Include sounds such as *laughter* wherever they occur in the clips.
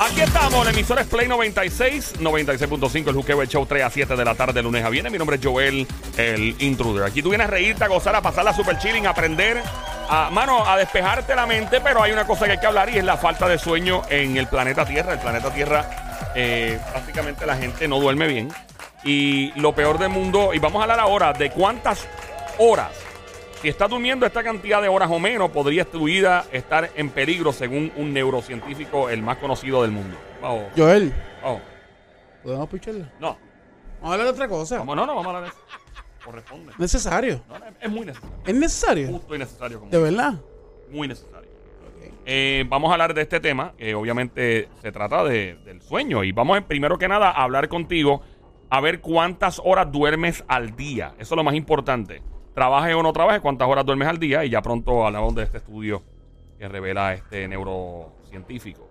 Aquí estamos, la emisora es Play 96, 96.5, el Juqueo, el show 3 a 7 de la tarde, lunes a viernes. Mi nombre es Joel, el intruder. Aquí tú vienes a reírte, a gozar, a pasar la super chilling, a aprender, a, mano, a despejarte la mente, pero hay una cosa que hay que hablar y es la falta de sueño en el planeta Tierra. El planeta Tierra, eh, prácticamente la gente no duerme bien. Y lo peor del mundo, y vamos a hablar ahora de cuántas horas si estás durmiendo esta cantidad de horas o menos, podría tu vida estar en peligro según un neurocientífico, el más conocido del mundo. Vamos. Joel, Vamos. ¿podemos picharle? No. Vamos a hablar de otra cosa. Vamos, no, no, vamos a hablar de eso. Corresponde. Necesario. No, no, es muy necesario. ¿Es necesario? Justo y necesario. Como ¿De verdad? Muy necesario. Eh, vamos a hablar de este tema, que obviamente se trata de- del sueño. Y vamos, primero que nada, a hablar contigo, a ver cuántas horas duermes al día. Eso es lo más importante. Trabajes o no trabajes, cuántas horas duermes al día. Y ya pronto hablamos de este estudio que revela este neurocientífico.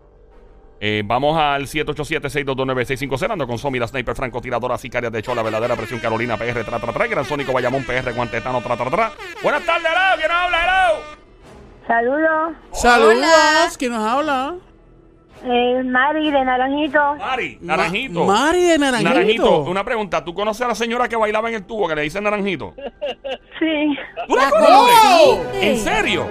Eh, vamos al 787-622-9650. Ando con Somi, la sniper francotiradora, sicaria de hecho, la verdadera presión Carolina PR, tra, tra, tra, Gran Sónico, Bayamón PR, Guantetano, tra, tra, tra. Buenas tardes, hello. ¿Quién habla, hello? Saludos, Saludos. ¿Quién nos habla? Eh, Mari de Naranjito. Mari, Naranjito. Ma- Mari de Naranjito. Naranjito, una pregunta. ¿Tú conoces a la señora que bailaba en el tubo que le dicen Naranjito? *laughs* Sí, ¿Tú la ¿La conoces? ¿En serio?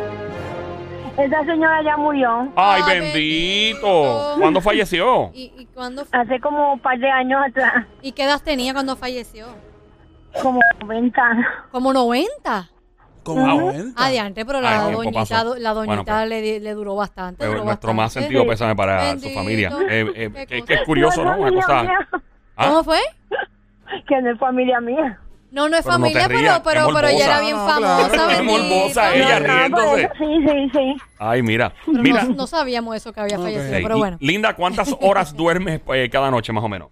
esa señora ya murió Ay, Ay, bendito. bendito. ¿Cuándo falleció? *laughs* ¿Y, y, cuándo, hace como un par de años atrás, ¿Y qué edad tenía cuando falleció? como 90. Como 90. Como Wow. 90. Adiante, pero Ay, la tiempo doñita, pasó. la doñita Bueno, pues. le, di- le duró bastante. Eh, duró nuestro más bastante. sentido pésame para Bendito. su familia. Eh, eh, Qué que, cosa. que es curioso, ¿no? Una cosa. ¿Ah? ¿Cómo fue? que no es familia mía. No, no es Pero no te familia, rías, pero, pero, es pero ella era bien No, famosa. claro. Es bendito. morbosa ella, No, no, riéndose. por eso, Sí, sí, sí. Ay, mira. Pero Mira. no, no sabíamos eso que había Ok. fallecido, Ey, pero bueno. Linda, ¿cuántas *laughs* horas duermes eh, cada noche más o menos?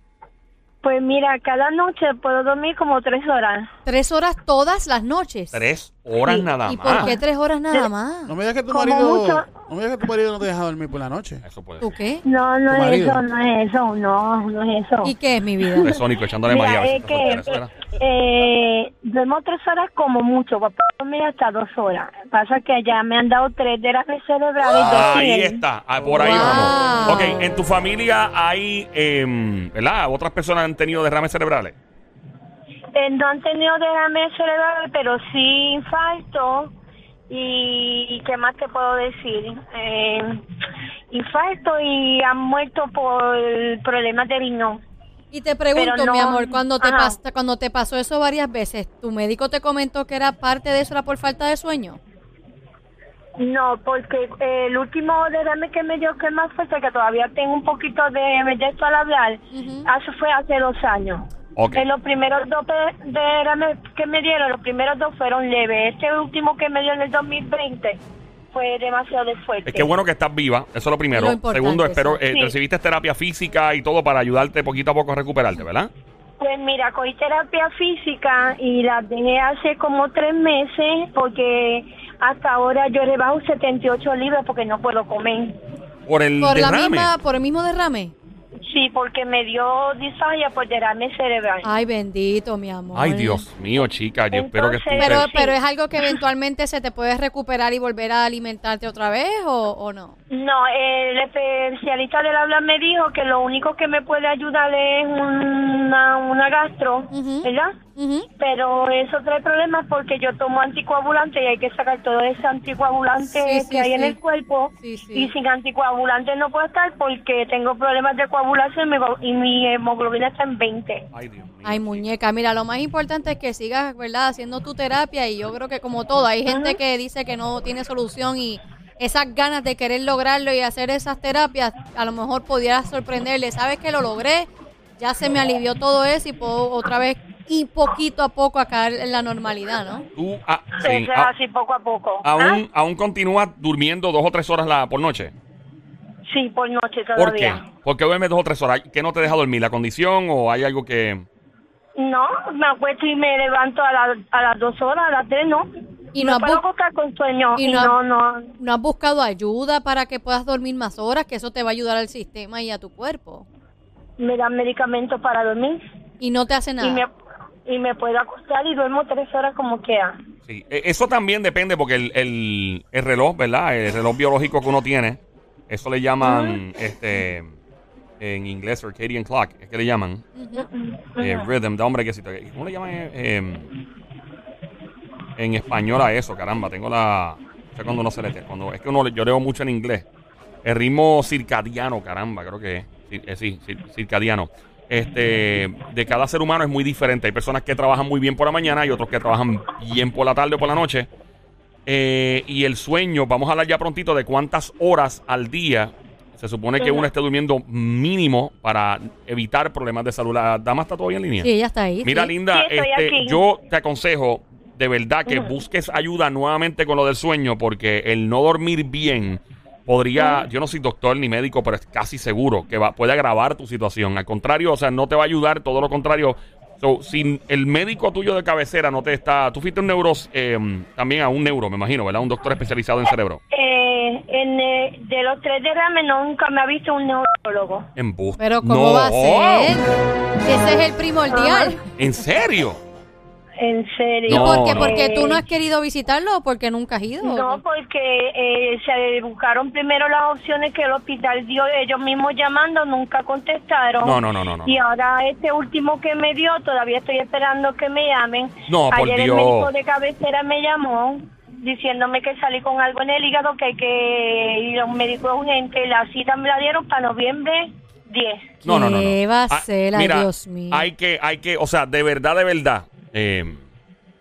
Pues mira, cada noche puedo dormir como tres horas. Tres horas todas las noches. Tres horas Sí, nada ¿Y más. por qué tres horas nada más? No me digas que tu Como marido. mucho. No me digas que tu marido no te deja dormir por la noche. Eso puede ¿Tú ser. qué? No, no ¿Tu es marido? eso, no es eso, no, no es eso. ¿Y qué es mi vida? De Sónico echándole Mira, es que eso era. eh, duermo tres horas como mucho, para dormir hasta dos horas. Pasa que allá me han dado tres derrames cerebrales. dos Ahí está, ah, por ahí Wow. vamos. Ok, en tu familia hay, em, ¿verdad? ¿Otras personas han tenido derrames cerebrales? Eh, no han tenido derrames cerebrales, pero sí infarto. Y ¿qué más te puedo decir? Eh, infarto y han muerto por problemas de riñón. Y te pregunto, no- mi amor, cuando te, pas- cuando te pasó eso varias veces, ¿tu médico te comentó que era parte de eso era por falta de sueño? No, porque eh, el último derrame que me dio que es más fuerte, que todavía tengo un poquito de, de esto al hablar, Ujú. eso fue hace dos años. Ok. En los primeros dos de- derrames que me dieron, los primeros dos fueron leves. Este último que me dio en el 2020 fue demasiado fuerte. Es que bueno que estás viva, eso es lo primero. Lo Segundo, espero, sí. eh, Sí. recibiste terapia física y todo para ayudarte poquito a poco a recuperarte, ¿verdad? Pues mira, cogí terapia física y la dejé hace como tres meses porque hasta ahora yo rebajo 78 libras porque no puedo comer. Por el Por la derrame. misma, por el mismo derrame. Sí, porque me dio disfagia por derrame cerebral. Ay, bendito, mi amor. Ay, Dios mío, chica, yo espero que Entonces- Pero, pero es algo que eventualmente se te puede recuperar y volver a alimentarte otra vez o, o no. No, el especialista del habla me dijo que lo único que me puede ayudar es una, una gastro. ¿verdad? Pero eso trae problemas porque yo tomo anticoagulante y hay que sacar todo ese anticoagulante Sí, sí, que hay en el cuerpo. Sí, sí. Y sin anticoagulante no puedo estar porque tengo problemas de coagulación y mi, y mi hemoglobina está en 20. Ay, Dios mío. Ay, muñeca, mira, lo más importante es que sigas, ¿verdad?, haciendo tu terapia y yo creo que como todo, hay gente que dice que no tiene solución y esas ganas de querer lograrlo y hacer esas terapias, a lo mejor pudieras sorprenderle, sabes que lo logré, ya se me alivió todo eso y puedo otra vez y poquito a poco a caer en la normalidad, ¿no? Tú, ah, Eso sí, es ah, así poco a poco. aún, ¿Ah? aún continúas durmiendo dos o tres horas la, por noche. Sí, por noche ¿Por qué? todavía. ¿Por qué duermes dos o tres horas? ¿Qué no te deja dormir? ¿La condición o hay algo que...? No, me acuesto y me levanto a, la- a las dos horas, a las tres, ¿no. Y me no, puedo has bu- acostar con sueño. y Y no- no, no, no has buscado ayuda para que puedas dormir más horas, que eso te va a ayudar al sistema y a tu cuerpo. me dan medicamentos para dormir. Y no te hace nada. Y me, y me puedo acostar y duermo tres horas como quiera. Sí, e- eso también depende porque el, el, el reloj, ¿verdad? El reloj biológico que uno tiene, eso le llaman, este, en inglés, circadian clock, es que le llaman, eh, rhythm, da hombre que sí, ¿cómo le llaman eh, eh, en español a eso? Caramba, tengo la, o sea, cuando uno se le, cuando, es que uno, yo leo mucho en inglés, el ritmo circadiano, caramba, creo que es, sí, eh, sí, cir- circadiano. Este, de cada ser humano es muy diferente. Hay personas que trabajan muy bien por la mañana y otros que trabajan bien por la tarde o por la noche. Eh, y el sueño, vamos a hablar ya prontito de cuántas horas al día se supone que uno esté durmiendo mínimo para evitar problemas de salud. ¿La dama está todavía en línea? Sí, ella está ahí. Mira, sí. Linda, Sí, este, yo te aconsejo de verdad que busques ayuda nuevamente con lo del sueño, porque el no dormir bien podría, yo no soy doctor ni médico, pero es casi seguro que va, puede agravar tu situación. Al contrario, o sea, no te va a ayudar, todo lo contrario. So, si el médico tuyo de cabecera no te está, tú fuiste un neuro, eh, también a un neuro, me imagino, ¿verdad? Un doctor especializado en cerebro. Eh, en, eh, de los tres derrames nunca me ha visto un neurólogo. En bus. Pero ¿cómo No. va a ser? Ese es el primordial. ¿En serio? En serio. ¿Y No, por qué? ¿Porque tú no has querido visitarlo o porque nunca has ido? No, porque eh, se buscaron primero las opciones que el hospital dio, ellos mismos llamando, nunca contestaron. No, no, no, no, no. Y ahora este último que me dio, todavía estoy esperando que me llamen. No, por Ayer Dios. el médico de cabecera me llamó diciéndome que salí con algo en el hígado, que hay que ir a un médico urgente. La cita me la dieron para noviembre 10. No, no, no. no. ¿Qué va a Ah, ser? Mira, Dios mío. Hay que, hay que, o sea, de verdad, de verdad. Eh,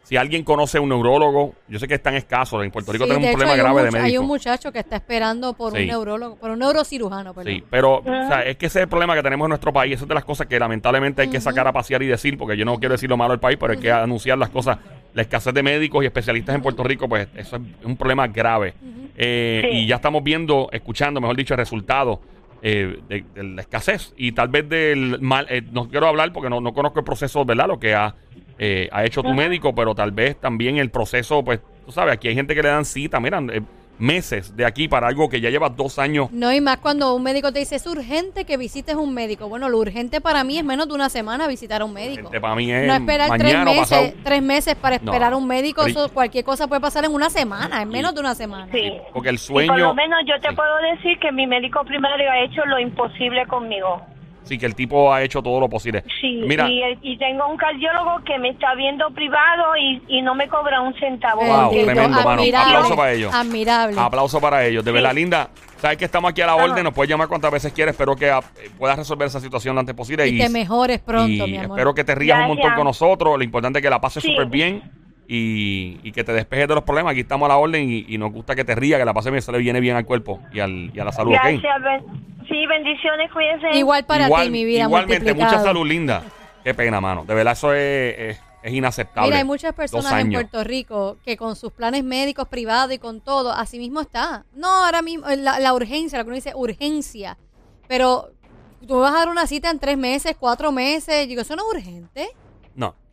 si alguien conoce a un neurólogo, yo sé que es tan escaso. En Puerto Rico Sí, tenemos un problema un grave de mucha- Hay médicos. un muchacho que está esperando por Sí. un neurólogo, por un neurocirujano, perdón. Sí, pero o sea, es que ese es el problema que tenemos en nuestro país. Esa es de las cosas que lamentablemente hay que sacar a pasear y decir, porque yo no quiero decir lo malo del país, pero hay que anunciar las cosas. La escasez de médicos y especialistas en Puerto Rico, pues eso es un problema grave. Eh, Sí. Y ya estamos viendo, escuchando, mejor dicho, el resultado eh, de, de la escasez y tal vez del mal. eh, no quiero hablar porque no, no conozco el proceso, ¿verdad? Lo que ha, eh, ha hecho tu médico, pero tal vez también el proceso, pues, tú sabes, aquí hay gente que le dan cita, miran, eh, meses de aquí para algo que ya lleva dos años. No, y más cuando un médico te dice, es urgente que visites un médico. Bueno, lo urgente para mí es menos de una semana visitar a un médico. Para mí es no esperar tres mañana meses, pasado. tres meses para No. esperar a un médico. Eso, cualquier cosa puede pasar en una semana, en menos de una semana. Sí. Porque el Y por sueño. lo menos yo te sí, puedo decir que mi médico primario ha hecho lo imposible conmigo. Sí, que el tipo ha hecho todo lo posible. Sí, Mira, y, y tengo un cardiólogo que me está viendo privado y, y no me cobra un centavo. Wow, tremendo, mano. Aplauso para ellos. Admirable. aplauso para ellos. De Sí. verdad, linda. Sabes que estamos aquí a la Ajá. orden. Nos puedes llamar cuantas veces quieres. Espero que eh, puedas resolver esa situación lo antes posible. y te mejores pronto, y mi amor. espero que te rías un montón con nosotros. Lo importante es que la pases Sí. súper bien y, y que te despejes de los problemas. Aquí estamos a la orden y, y nos gusta que te rías, que la pases bien. Le viene bien al cuerpo y, al, y a la salud. Gracias, ben- sí, bendiciones, cuídense. Igual para Igual- ti, mi vida. Igualmente, mucha salud, linda. Qué pena, mano. De verdad, eso es, es, es inaceptable. Mira, hay muchas personas en. Puerto Rico que con sus planes médicos privados y con todo, así mismo está. No, ahora mismo, la, la urgencia, lo que uno dice, urgencia. Pero tú me vas a dar una cita en tres meses, cuatro meses. Digo, eso no es urgente.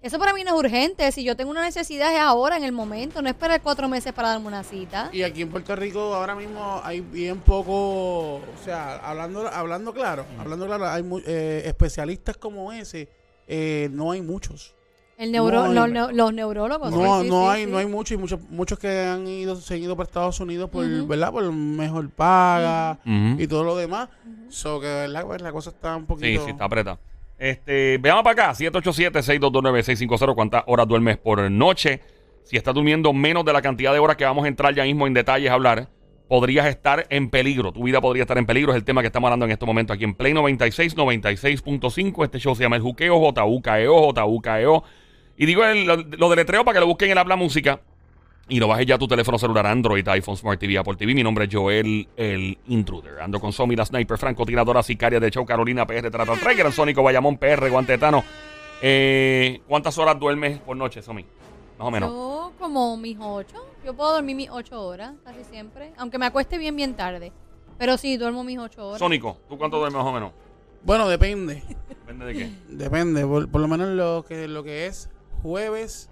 Eso para mí no es urgente. Si yo tengo una necesidad es ahora, en el momento, no esperar cuatro meses para darme una cita. Y aquí en Puerto Rico ahora mismo hay bien poco, o sea, hablando hablando claro, hablando claro, hay eh, especialistas como ese, eh, no hay muchos. El neuro, No, los, los neurólogos. No, sí, sí, no sí, hay, sí. no hay muchos y muchos, muchos que han ido, se han ido para Estados Unidos por. ¿verdad? Por mejor paga y todo lo demás. So que, ¿verdad? Pues la cosa está un Sí, poquito... sí, está apretada. Este, veamos para acá, 787-622-9650, cuántas horas duermes por noche. Si estás durmiendo menos de la cantidad de horas que vamos a entrar ya mismo en detalles a hablar, podrías estar en peligro. Tu vida podría estar en peligro. Es el tema que estamos hablando en este momento aquí en Play 96, 96.5. Este show se llama El Juqueo, JUKEO, JUKEO. Y digo el- lo, lo deletreo para que lo busquen en el Habla Música. Y lo bajes ya a tu teléfono celular Android, iPhone, Smart TV, Apple TV. Mi nombre es Joel, el Intruder. Ando con Somi, la Sniper, Franco, tiradora, sicaria de show, Carolina, PR, Trata Trigger, Sónico, Bayamón, PR, Guantetano. Eh, ¿Cuántas horas duermes por noche, Somi? Más o menos. Yo como mis ocho. Yo puedo dormir mis ocho horas, casi siempre. Aunque me acueste bien, bien tarde. Pero sí, duermo mis ocho horas. Sónico, ¿tú cuánto duermes más o menos? Bueno, depende. *laughs* Depende de qué. Depende, por, por lo menos lo que, lo que es jueves,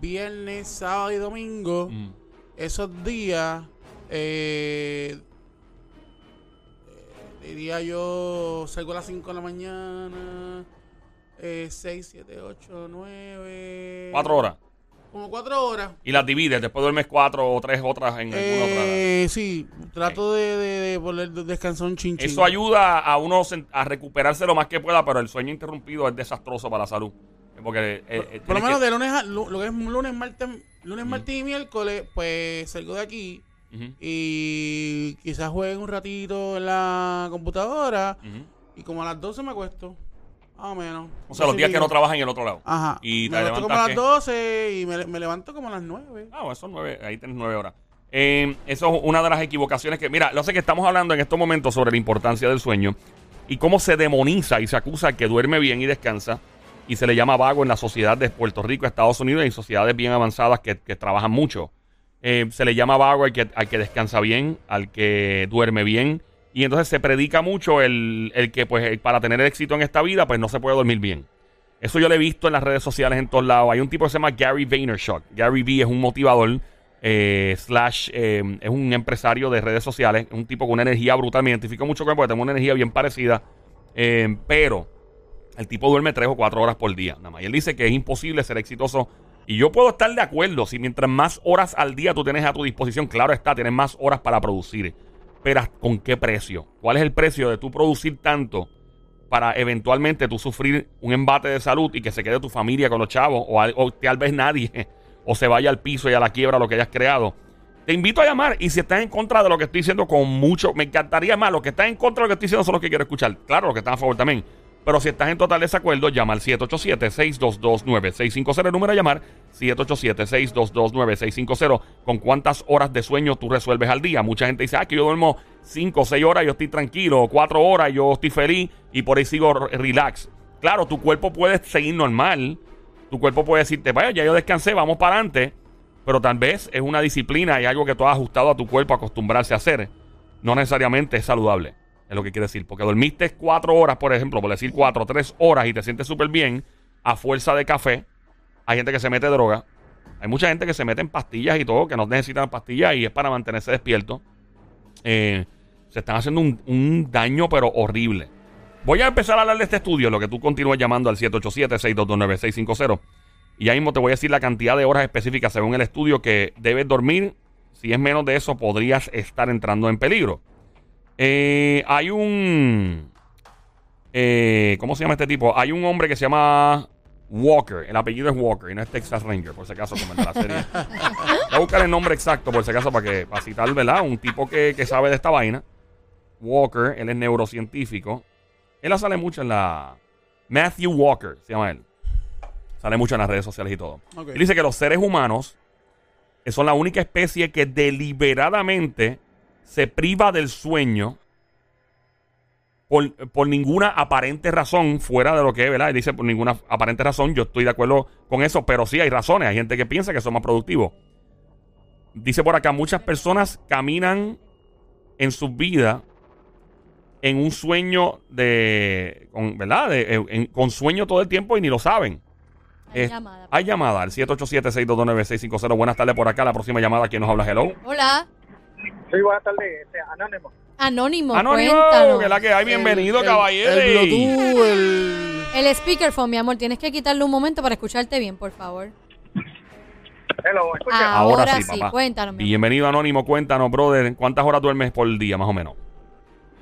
viernes, sábado y domingo. Mm. esos días, eh, eh, diría yo, salgo a las 5 de la mañana, Eh, 6, 7, 8, 9. Cuatro horas. Como cuatro horas. Y las divides, después duermes cuatro o tres otras en alguna otra. Eh, sí, trato de, de, de poner de descansar un chinchín. Eso ayuda a uno a recuperarse lo más que pueda, pero el sueño interrumpido es desastroso para la salud. Porque eh, eh, Por lo menos que- de lunes a lo que es lunes, martes, lunes, martes y miércoles, pues salgo de aquí y quizás juegue un ratito en la computadora y como a las 12 me acuesto. Más o menos. O sea, los días que no trabajas en el otro lado. Ajá. Y me levanto como a las ¿qué? 12 y me, me levanto como a las 9. Ah, bueno, son nueve, ahí tienes nueve horas. Eh, eso es una de las equivocaciones que, mira, lo sé que estamos hablando en estos momentos sobre la importancia del sueño y cómo se demoniza y se acusa al que duerme bien y descansa y se le llama vago en la sociedad de Puerto Rico, Estados Unidos y sociedades bien avanzadas que, que trabajan mucho. Eh, se le llama vago al que, al que descansa bien, al que duerme bien. Y entonces se predica mucho el, el que, pues, para tener éxito en esta vida, pues no se puede dormir bien. Eso yo lo he visto en las redes sociales en todos lados. Hay un tipo que se llama Gary Vaynerchuk. Gary V es un motivador, eh, slash, eh, es un empresario de redes sociales. Es un tipo con una energía brutal. Me identifico mucho con él porque tengo una energía bien parecida. Pero el tipo duerme tres o cuatro horas por día. Nada más. Y él dice que es imposible ser exitoso. Y yo puedo estar de acuerdo. Si mientras más horas al día tú tienes a tu disposición, claro está, tienes más horas para producir. Pero ¿con qué precio? ¿Cuál es el precio de tú producir tanto para eventualmente tú sufrir un embate de salud y que se quede tu familia con los chavos o, o tal vez nadie *laughs* o se vaya al piso y a la quiebra lo que hayas creado? Te invito a llamar y si estás en contra de lo que estoy diciendo con mucho, me encantaría más. Los que están en contra de lo que estoy diciendo son los que quiero escuchar. Claro, los que están a favor también. Pero si estás en total desacuerdo, llama al 787-622-9650. El número a llamar, 787-622-9650. ¿Con cuántas horas de sueño tú resuelves al día? Mucha gente dice, ah, que yo duermo 5 o 6 horas, yo estoy tranquilo, o 4 horas, yo estoy feliz y por ahí sigo re- relax. Claro, tu cuerpo puede seguir normal. Tu cuerpo puede decirte, vaya, ya yo descansé, vamos para adelante. Pero tal vez es una disciplina y algo que tú has ajustado a tu cuerpo a acostumbrarse a hacer. No necesariamente es saludable. Es lo que quiere decir. Porque dormiste cuatro horas, por ejemplo, por decir cuatro tres horas y te sientes súper bien a fuerza de café. Hay gente que se mete droga. Hay mucha gente que se mete en pastillas y todo, que no necesitan pastillas y es para mantenerse despierto. Eh, se están haciendo un, un daño, pero horrible. Voy a empezar a hablar de este estudio, lo que tú continúas llamando al 787-622-9650. Y ahí mismo te voy a decir la cantidad de horas específicas según el estudio que debes dormir. Si es menos de eso, podrías estar entrando en peligro. Eh, hay un. eh, ¿Cómo se llama este tipo? Hay un hombre que se llama Walker. El apellido es Walker y no es Texas Ranger, por si acaso, como la serie. *laughs* Voy a buscar el nombre exacto, por si acaso, para, que, para citar, ¿verdad? Un tipo que, que sabe de esta vaina. Walker, él es neurocientífico. Él la sale mucho en la. Matthew Walker, se llama él. Sale mucho en las redes sociales y todo. Él dice que los seres humanos son la única especie que deliberadamente se priva del sueño por, por ninguna aparente razón fuera de lo que es, ¿verdad? Dice por ninguna aparente razón. Yo estoy de acuerdo con eso, pero sí hay razones. Hay gente que piensa que son más productivos. Dice por acá, muchas personas caminan en su vida en un sueño de, con, ¿verdad? De- en- en- con sueño todo el tiempo y ni lo saben. Hay Eh, llamada. Hay llamada al 787-622-9650. Buenas tardes por acá. La próxima llamada, ¿quién nos habla? Hello. Hola, Sí, buenas tardes, este, Anónimo. Anónimo, Anónimo, cuéntanos. que la que hay. Bienvenido, El- caballero. El, Bluetooth, el. El speakerphone, mi amor, tienes que quitarle un momento para escucharte bien, por favor. Hello. Ah. Ahora, Ahora sí, sí, papá. cuéntanos, mi amor. Bienvenido, Anónimo. Cuéntanos, brother. ¿Cuántas horas duermes por día, más o menos?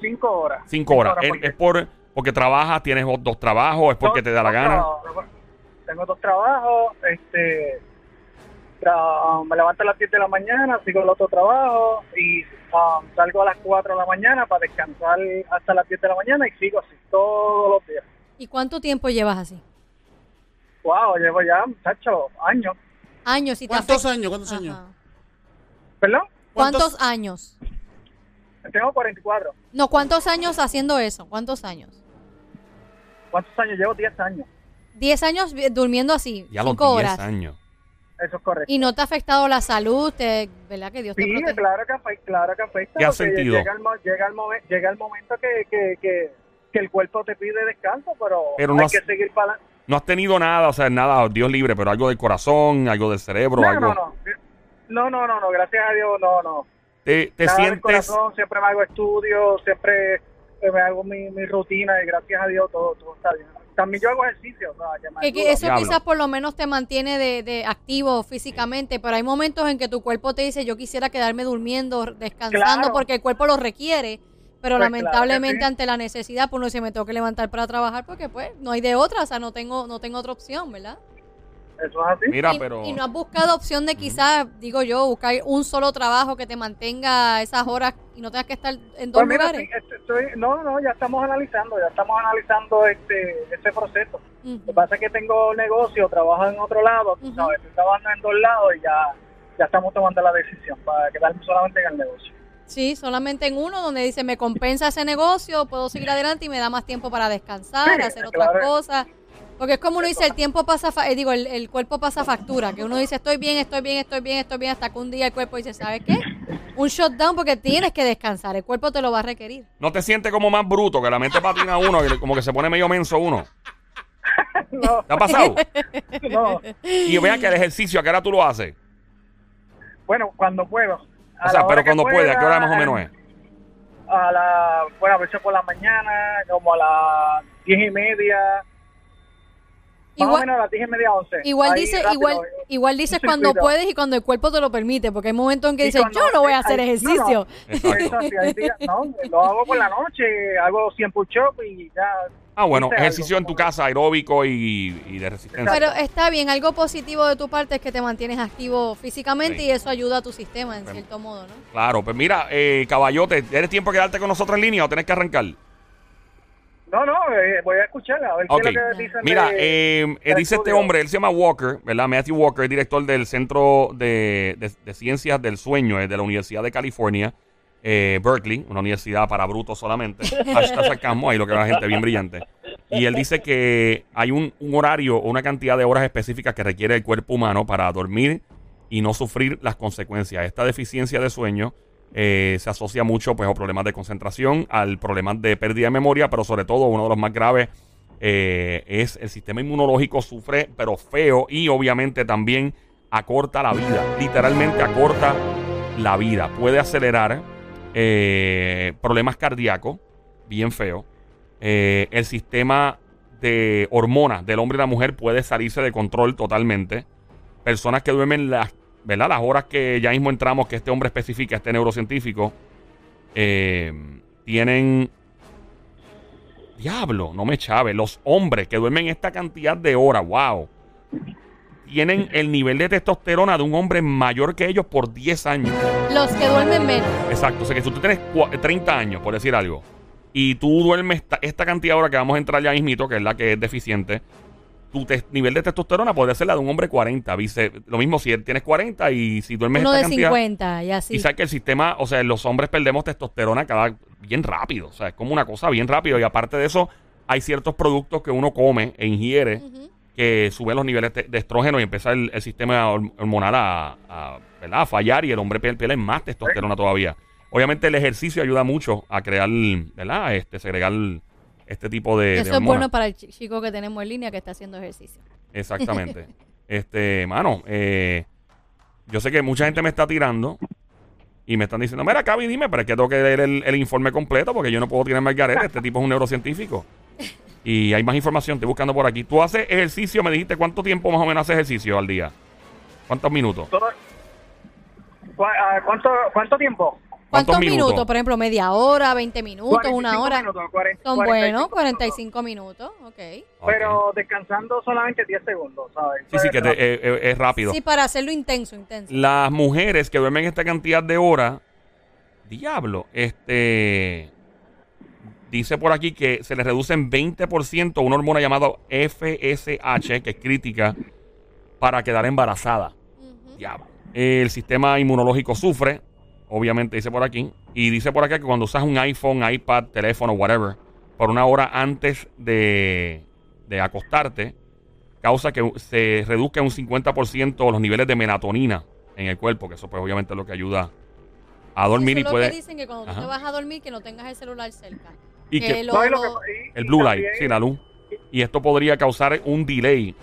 Cinco horas. Cinco horas. ¿Es, porque- es por porque trabajas, tienes dos, dos trabajos, es porque dos- te da la dos gana? trabajos. Tengo dos trabajos, este, tra- me levanto a las 10 de la mañana, sigo el otro trabajo y um, salgo a las 4 de la mañana para descansar hasta las 10 de la mañana y sigo así todos los días. ¿Y cuánto tiempo llevas así? Wow, llevo ya, muchacho, años. Años y te ¿Cuántos afecta- años? ¿Cuántos años? Ajá. ¿Perdón? ¿Cuántos años? Tengo 44. No, ¿cuántos años haciendo eso? ¿Cuántos años? ¿Cuántos años? Llevo 10 años. Diez años vi- durmiendo así, Ya los cinco 10 horas. años. Eso es correcto. ¿Y no te ha afectado la salud? Te, ¿Verdad que Dios te Sí, protege? claro que afecta, claro que afecta. ¿Qué has sentido? Llega el, llega el, momen- llega el momento que, que, que, que el cuerpo te pide descanso, pero, Pero no hay has- que seguir para adelante. No has tenido nada, o sea, nada, Dios libre, pero algo del corazón, algo del cerebro, No, algo. no, no. No, no, no, no, gracias a Dios, no, no. ¿Te, te Nada del sientes, corazón, siempre me hago estudios, siempre me hago mi, mi rutina y gracias a Dios todo, todo está bien. También yo hago ejercicio, o sea, que Que, eso Diablo. quizás por lo menos te mantiene de, de activo físicamente, pero hay momentos en que tu cuerpo te dice yo quisiera quedarme durmiendo, descansando, Claro. porque el cuerpo lo requiere, pero Pues claro lamentablemente sí. ante la necesidad, pues no se me tengo que levantar para trabajar porque pues no hay de otra, o sea, no tengo, no tengo otra opción, ¿verdad? Eso es así. Mira, y, pero. y no has buscado opción de quizás, digo yo, buscar un solo trabajo que te mantenga esas horas y no tengas que estar en dos Pues mira, lugares. sí, este, estoy- no, no, ya estamos analizando, ya estamos analizando este ese proceso. Lo que pasa es que tengo negocio, trabajo en otro lado, tú sabes, estoy trabajando en dos lados y ya, ya estamos tomando la decisión para quedarme solamente en el negocio. Sí, solamente en uno donde dice me compensa ese negocio, puedo seguir adelante y me da más tiempo para descansar, Sí, hacer otras claro. cosas. Porque es como uno dice, el tiempo pasa, fa- eh, digo, el, el cuerpo pasa factura, que uno dice estoy bien, estoy bien, estoy bien, estoy bien, hasta que un día el cuerpo dice, ¿sabes qué? Un shutdown porque tienes que descansar, el cuerpo te lo va a requerir. ¿No te sientes como más bruto que la mente patina uno, que como que se pone medio menso uno? *laughs* No, ¿Te ha pasado? *laughs* no. Y vean que el ejercicio, ¿a qué hora tú lo haces? Bueno, cuando puedo. A O sea, pero cuando puede, ¿a qué hora más o pueda, menos es? A la, bueno, a veces por la mañana, como a las diez y media, Igual, menos a las diez y media, once. igual Ahí dice, rápido, igual, igual dices cuando puedes y cuando el cuerpo te lo permite, porque hay momentos en que dices, cuando- yo no voy a hay- hacer no, no. ejercicio. Hay días- no, lo hago por la noche, hago 100 push-ups y ya. Ah, bueno, ejercicio algo, en tu casa, aeróbico y, y de resistencia. Pero está bien, algo positivo de tu parte es que te mantienes activo físicamente Sí. y eso ayuda a tu sistema en Bueno. cierto modo, ¿no? Claro, pues mira, eh, caballote, ¿eres tiempo de quedarte con nosotros en línea o tenés que arrancar? No, no, eh, voy a escuchar a ver qué es lo que dicen. Mira, de- eh, eh, del dice este hombre, él se llama Walker, ¿verdad? Matthew Walker, director del Centro de, de- de Ciencias del Sueño eh, de la Universidad de California, eh, Berkeley, una universidad para brutos solamente. *laughs* Hashtag sarcasmo, ahí lo que va la gente bien brillante. Y él dice que hay un, un horario o una cantidad de horas específicas que requiere el cuerpo humano para dormir y no sufrir las consecuencias. Esta deficiencia de sueño eh, se asocia mucho pues, a problemas de concentración, al problema de pérdida de memoria, pero sobre todo uno de los más graves eh, es el sistema inmunológico sufre, pero feo, y obviamente también acorta la vida, literalmente acorta la vida. Puede acelerar eh, problemas cardíacos, bien feo. El sistema de hormonas del hombre y la mujer puede salirse de control totalmente. Personas que duermen las, ¿verdad? las horas que ya mismo entramos, que este hombre especifica, este neurocientífico, eh, tienen... Diablo, no me chave. Los hombres que duermen esta cantidad de horas, wow, tienen el nivel de testosterona de un hombre mayor que ellos por 10 años. Los que duermen menos. Exacto, o sea que si tú tienes cua- 30 años, por decir algo, y tú duermes esta, esta cantidad de horas que vamos a entrar ya mismito, que es la que es deficiente, tu nivel de testosterona podría ser la de un hombre 40. Vice, lo mismo si él tienes 40 y si duermes Uno esta de cantidad. 50 y así. Y sabes que el sistema, o sea, los hombres perdemos testosterona cada bien rápido. O sea, es como una cosa bien rápido. Y aparte de eso, hay ciertos productos que uno come e ingiere que suben los niveles de, estrógeno y empieza el, el sistema horm- hormonal a, a, ¿verdad? a fallar y el hombre piel- pierde más testosterona todavía. Obviamente el ejercicio ayuda mucho a crear, ¿verdad? Este, segregar este tipo de, de Eso es bueno para el chi- chico que tenemos en línea que está haciendo ejercicio. Exactamente. *laughs* este, mano, eh, yo sé que mucha gente me está tirando y me están diciendo, mira, Cavi, dime, pero es que tengo que leer el, el informe completo porque yo no puedo tirarme al garete. Este tipo es un neurocientífico. *laughs* Y hay más información, estoy buscando por aquí. Tú haces ejercicio, me dijiste, ¿cuánto tiempo más o menos haces ejercicio al día? ¿Cuántos minutos? Todo- ¿Cu- ah, ¿Cuánto, ¿Cuánto tiempo? ¿Cuántos minutos? minutos? Por ejemplo, media hora, 20 minutos, una 45 hora. minutos, 40, Son 45 buenos, minutos. 45 minutos. Ok. Pero descansando solamente 10 segundos, ¿sabes? Sí, sí, que te- eh, eh, es rápido. Sí, para hacerlo intenso, intenso. Las mujeres que duermen esta cantidad de horas, diablo, este dice por aquí que se les reduce en 20% una hormona llamada FSH, que es crítica para quedar embarazada. Ujú. Diablo. El sistema inmunológico sufre, obviamente dice por aquí, y dice por acá que cuando usas un iPhone, iPad, teléfono, whatever, por una hora antes de, de acostarte, causa que se reduzca un 50% los niveles de melatonina en el cuerpo, que eso pues obviamente es lo que ayuda a dormir Eso y lo puede... que dicen que cuando Ajá. tú te vas a dormir que no tengas el celular cerca. y que que, lo- No, que- el blue light, sí, la luz. Y esto podría causar un delay,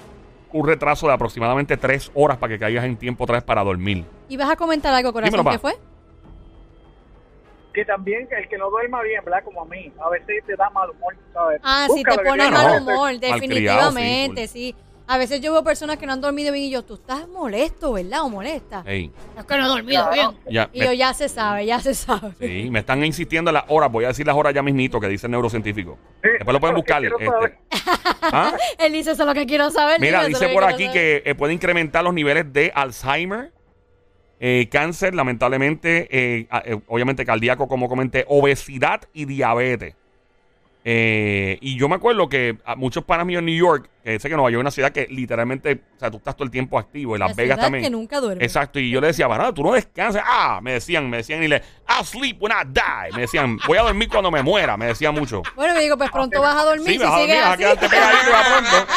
un retraso de aproximadamente tres horas para que caigas en tiempo otra vez para dormir. ¿Y vas a comentar algo, corazón? ¿Qué fue? Que también el que no duerma bien, ¿verdad? Como a mí, a veces te da mal humor, ¿sabes? Ah, sí, Búscalo, te pone no, mal humor, malcriado, definitivamente, sí, sí. A veces yo veo personas que no han dormido bien y yo, tú estás molesto, ¿verdad? O molesta. Ey, Es que no he dormido bien. ya, Y me- yo, ya se sabe, ya se sabe. sí, me están insistiendo en las horas. Voy a decir las horas ya mismito que dice el neurocientífico. Sí, Después lo pueden buscar. este. ¿Ah? *laughs* Él dice, eso es lo que quiero saber. Mira, dice por aquí saber". que eh, puede incrementar los niveles de Alzheimer, eh, cáncer, lamentablemente, eh, eh, obviamente cardíaco, como comenté, obesidad y diabetes. Eh, y yo me acuerdo que a muchos panas míos en New York, que sé que Nueva York es una ciudad que literalmente, o sea, tú estás todo el tiempo activo, y Las La Vegas ciudad también. que nunca duerme. Exacto, y yo le decía, varada, tú no descansas. Ah, me decían, me decían, y le, I'll sleep when I die. Me decían, voy a dormir cuando me muera, me decían mucho. Bueno, me digo, pues pronto vas a dormir Sí, si vas a dormir, vas a quedarte pegadito pronto.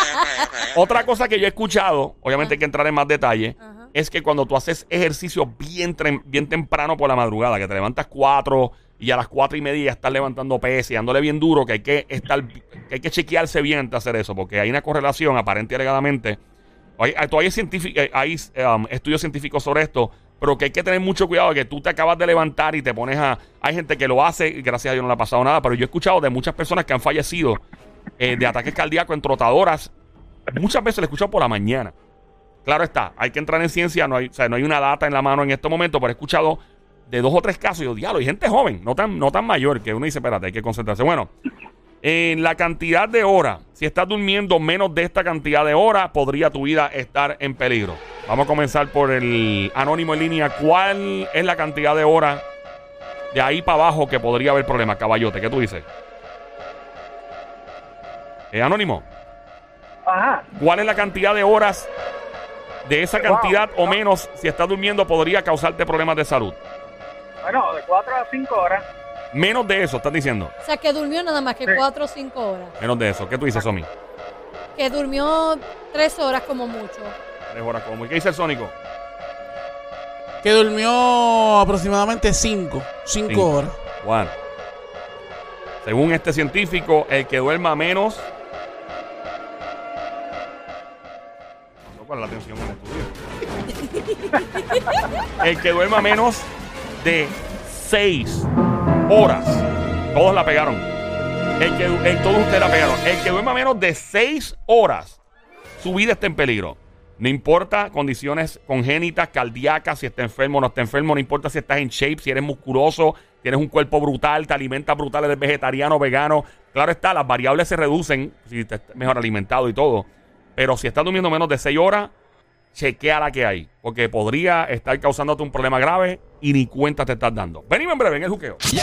*laughs* Otra cosa que yo he escuchado, obviamente hay que entrar en más detalle, Ajá. Es que cuando tú haces ejercicio bien, bien temprano por la madrugada, que te levantas cuatro y a las cuatro y media estás levantando peso y dándole bien duro, que hay que estar, que hay que chequearse bien antes de hacer eso, porque hay una correlación aparente y alegadamente. Hay, hay- eh, um, estudios científicos sobre esto, pero que hay que tener mucho cuidado de que tú te acabas de levantar y te pones a... Hay gente que lo hace y gracias a Dios no le ha pasado nada, pero yo he escuchado de muchas personas que han fallecido eh, de ataques cardíacos en trotadoras. Muchas veces lo he escuchado por la mañana. Claro está, hay que entrar en ciencia, no hay, o sea, no hay una data en la mano en este momento, pero he escuchado de dos o tres casos y yo, diablo, y gente joven, no tan, no tan mayor, que uno dice, espérate, hay que concentrarse. Bueno, en la cantidad de horas, si estás durmiendo menos de esta cantidad de horas, podría tu vida estar en peligro. Vamos a comenzar por el anónimo en línea. ¿Cuál es la cantidad de horas de ahí para abajo que podría haber problemas, caballote? ¿Qué tú dices? Eh, anónimo. Ajá. ¿Cuál es la cantidad de horas de esa Wow. cantidad o menos si estás durmiendo podría causarte problemas de salud? Bueno, de 4 a 5 horas. Menos de eso, estás diciendo. O sea, que durmió nada más que Sí. cuatro o cinco horas. Menos de eso. ¿Qué tú dices, Somi? Que durmió tres horas como mucho. Tres horas como. ¿Y qué dice el Sónico? Que durmió aproximadamente 5. 5 Cinco. horas. Bueno. Según este científico, el que duerma menos. ¿Cuál es la en el estudio? *laughs* el que duerma menos de 6 horas. Todos la pegaron. El que, el- todos ustedes la pegaron. El que duerma menos de 6 horas, su vida está en peligro. No importa condiciones congénitas, cardíacas, si está enfermo o no está enfermo, no importa si estás en shape, si eres musculoso, tienes un cuerpo brutal, te alimentas brutal, eres vegetariano, vegano. Claro está, las variables se reducen si estás mejor alimentado y todo. Pero si estás durmiendo menos de 6 horas, chequea la que hay. Porque podría estar causándote un problema grave y ni cuenta te estás dando. Venimos en breve en el juqueo. Yo,